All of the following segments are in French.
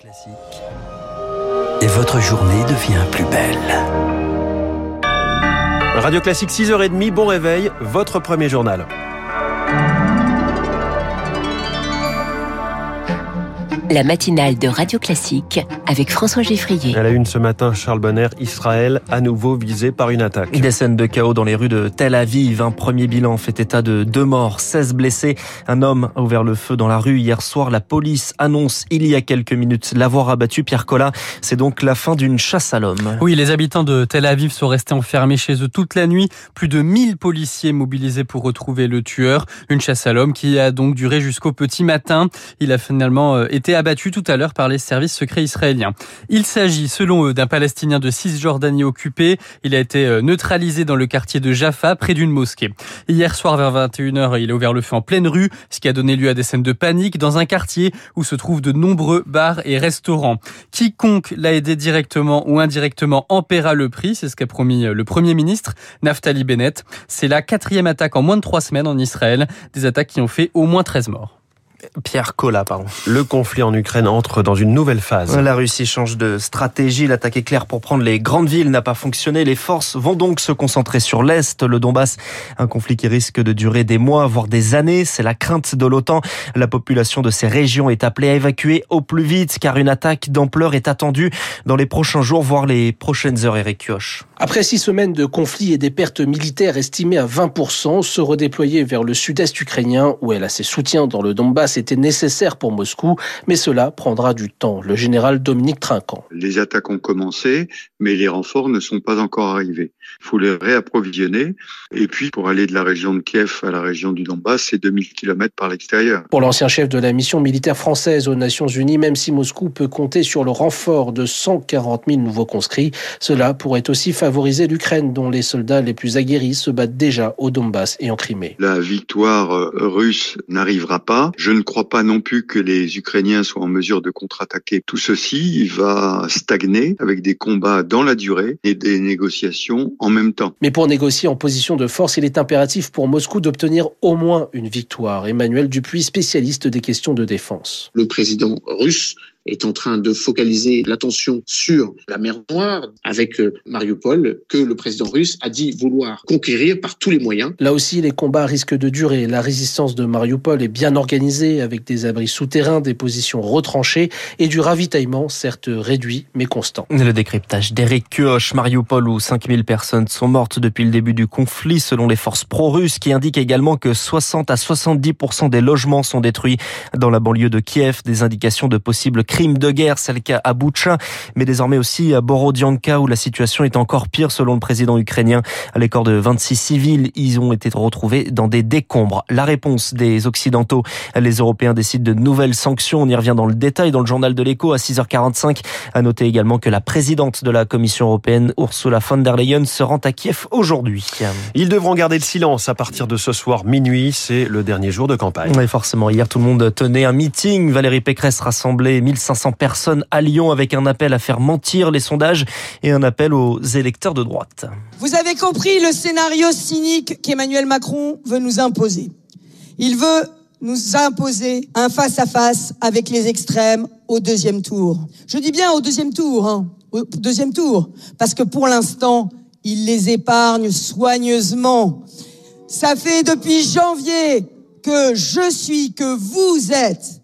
Classique. Et votre journée devient plus belle. Radio Classique 6h30, bon réveil, votre premier journal. La matinale de Radio Classique avec François Geffrier. À la une ce matin, Charles Bonner, Israël à nouveau visé par une attaque. Des scènes de chaos dans les rues de Tel Aviv. Un premier bilan fait état de deux morts, 16 blessés. Un homme a ouvert le feu dans la rue hier soir. La police annonce il y a quelques minutes l'avoir abattu. Pierre Collat, c'est donc la fin d'une chasse à l'homme. Oui, les habitants de Tel Aviv sont restés enfermés chez eux toute la nuit. Plus de 1000 policiers mobilisés pour retrouver le tueur. Une chasse à l'homme qui a donc duré jusqu'au petit matin. Il a finalement euh, été abattu tout à l'heure par les services secrets israéliens. Il s'agit, selon eux, d'un Palestinien de Cisjordanie occupé. Il a été euh, neutralisé dans le quartier de Jaffa, près d'une mosquée. Hier soir, vers 21h, il a ouvert le feu en pleine rue, ce qui a donné lieu à des scènes de panique dans un quartier où se trouvent de nombreux bars et restaurants. Quiconque l'a aidé directement ou indirectement en paiera le prix, c'est ce qu'a promis euh, le Premier ministre, Naftali Bennett. C'est la quatrième attaque en moins de trois semaines en Israël, des attaques qui ont fait au moins 13 morts. Pierre Collat, pardon. Le conflit en Ukraine entre dans une nouvelle phase. La Russie change de stratégie. L'attaque éclair pour prendre les grandes villes n'a pas fonctionné. Les forces vont donc se concentrer sur l'Est, le Donbass. Un conflit qui risque de durer des mois, voire des années. C'est la crainte de l'OTAN. La population de ces régions est appelée à évacuer au plus vite car une attaque d'ampleur est attendue dans les prochains jours, voire les prochaines heures, Eric Kioch. Après six semaines de conflit et des pertes militaires estimées à 20%, se redéployer vers le sud-est ukrainien où elle a ses soutiens dans le Donbass était nécessaire pour Moscou, mais cela prendra du temps. Le général Dominique Trinquant. Les attaques ont commencé, mais les renforts ne sont pas encore arrivés. Il faut les réapprovisionner. Et puis, pour aller de la région de Kiev à la région du Donbass, c'est 2000 km par l'extérieur. Pour l'ancien chef de la mission militaire française aux Nations Unies, même si Moscou peut compter sur le renfort de 140 000 nouveaux conscrits, cela pourrait aussi favoriser l'Ukraine, dont les soldats les plus aguerris se battent déjà au Donbass et en Crimée. La victoire euh, russe n'arrivera pas. Je ne crois pas non plus que les Ukrainiens soient en mesure de contre-attaquer. Tout ceci va stagner avec des combats dans la durée et des négociations en même temps. Mais pour négocier en position de force, il est impératif pour Moscou d'obtenir au moins une victoire. Emmanuel Dupuis, spécialiste des questions de défense. Le président russe est en train de focaliser l'attention sur la mer Noire avec euh, Mariupol que le président russe a dit vouloir conquérir par tous les moyens. Là aussi, les combats risquent de durer. La résistance de Mariupol est bien organisée avec des abris souterrains, des positions retranchées et du ravitaillement certes réduit mais constant. Le décryptage d'Eric Kioch, Mariupol où 5000 personnes sont mortes depuis le début du conflit selon les forces pro-russes qui indiquent également que 60 à 70% des logements sont détruits dans la banlieue de Kiev, des indications de possibles crimes crime de guerre, c'est le cas à Boucha, mais désormais aussi à Borodianka où la situation est encore pire selon le président ukrainien. À l'écart de 26 civils, ils ont été retrouvés dans des décombres. La réponse des Occidentaux, les Européens décident de nouvelles sanctions. On y revient dans le détail dans le journal de l'écho à 6h45. À noter également que la présidente de la Commission européenne, Ursula von der Leyen, se rend à Kiev aujourd'hui. Ils devront garder le silence à partir de ce soir minuit. C'est le dernier jour de campagne. Oui, forcément. Hier, tout le monde tenait un meeting. Valérie Pécresse rassemblait 1500 personnes à Lyon avec un appel à faire mentir les sondages et un appel aux électeurs de droite. Vous avez compris le scénario cynique qu'Emmanuel Macron veut nous imposer. Il veut nous imposer un face-à-face avec les extrêmes au deuxième tour. Je dis bien au deuxième tour, hein, au deuxième tour, parce que pour l'instant, il les épargne soigneusement. Ça fait depuis janvier que je suis, que vous êtes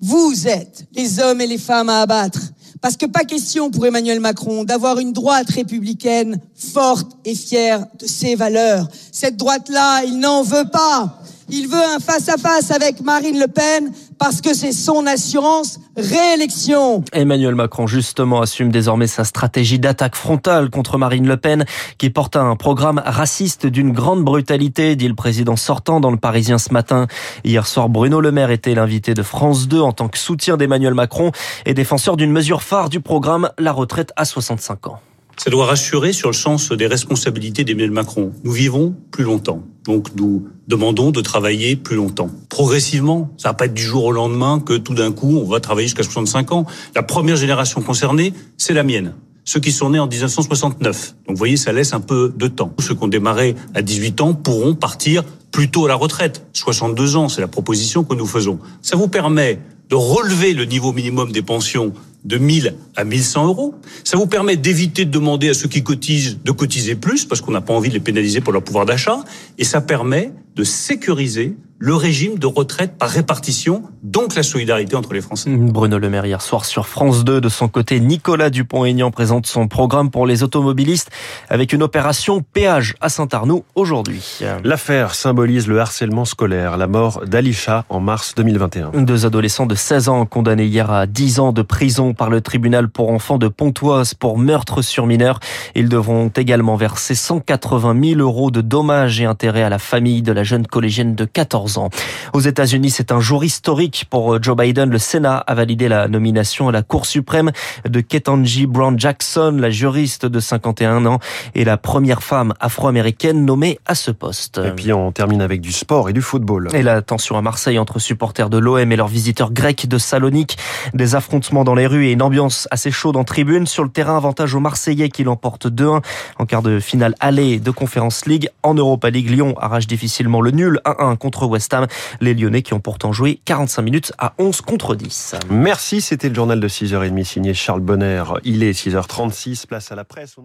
vous êtes les hommes et les femmes à abattre. Parce que pas question pour Emmanuel Macron d'avoir une droite républicaine forte et fière de ses valeurs. Cette droite-là, il n'en veut pas. Il veut un face-à-face avec Marine Le Pen parce que c'est son assurance réélection. Emmanuel Macron, justement, assume désormais sa stratégie d'attaque frontale contre Marine Le Pen, qui porte un programme raciste d'une grande brutalité, dit le président sortant dans le Parisien ce matin. Hier soir, Bruno Le Maire était l'invité de France 2 en tant que soutien d'Emmanuel Macron et défenseur d'une mesure phare du programme, la retraite à 65 ans. Ça doit rassurer sur le sens des responsabilités d'Emmanuel Macron. Nous vivons plus longtemps. Donc nous demandons de travailler plus longtemps. Progressivement, ça va pas être du jour au lendemain que tout d'un coup on va travailler jusqu'à 65 ans. La première génération concernée, c'est la mienne. Ceux qui sont nés en 1969. Donc vous voyez, ça laisse un peu de temps. Ceux qui ont démarré à 18 ans pourront partir plus tôt à la retraite. 62 ans, c'est la proposition que nous faisons. Ça vous permet de relever le niveau minimum des pensions de 1000 à 1100 euros. Ça vous permet d'éviter de demander à ceux qui cotisent de cotiser plus parce qu'on n'a pas envie de les pénaliser pour leur pouvoir d'achat. Et ça permet de sécuriser le régime de retraite par répartition, donc la solidarité entre les Français. Bruno Le Maire hier soir sur France 2. De son côté, Nicolas Dupont-Aignan présente son programme pour les automobilistes avec une opération péage à Saint-Arnoux aujourd'hui. L'affaire symbolise le harcèlement scolaire, la mort d'Alisha en mars 2021. Deux adolescents de 16 ans condamnés hier à 10 ans de prison par le tribunal pour enfants de Pontoise pour meurtre sur mineur. Ils devront également verser 180 000 euros de dommages et intérêts à la famille de la jeune collégienne de 14 ans. Aux États-Unis, c'est un jour historique pour Joe Biden. Le Sénat a validé la nomination à la Cour suprême de Ketanji Brown Jackson, la juriste de 51 ans et la première femme afro-américaine nommée à ce poste. Et puis on termine avec du sport et du football. Et la tension à Marseille entre supporters de l'OM et leurs visiteurs grecs de Salonique. Des affrontements dans les rues et une ambiance assez chaude en tribune. Sur le terrain, avantage aux Marseillais qui l'emportent 2-1 en quart de finale aller de Conference League. En Europa League, Lyon arrache difficilement le nul 1-1 contre West Ham. Les Lyonnais qui ont pourtant joué 45 minutes à 11 contre 10. Merci, c'était le journal de 6h30 signé Charles Bonner. Il est 6h36, place à la presse.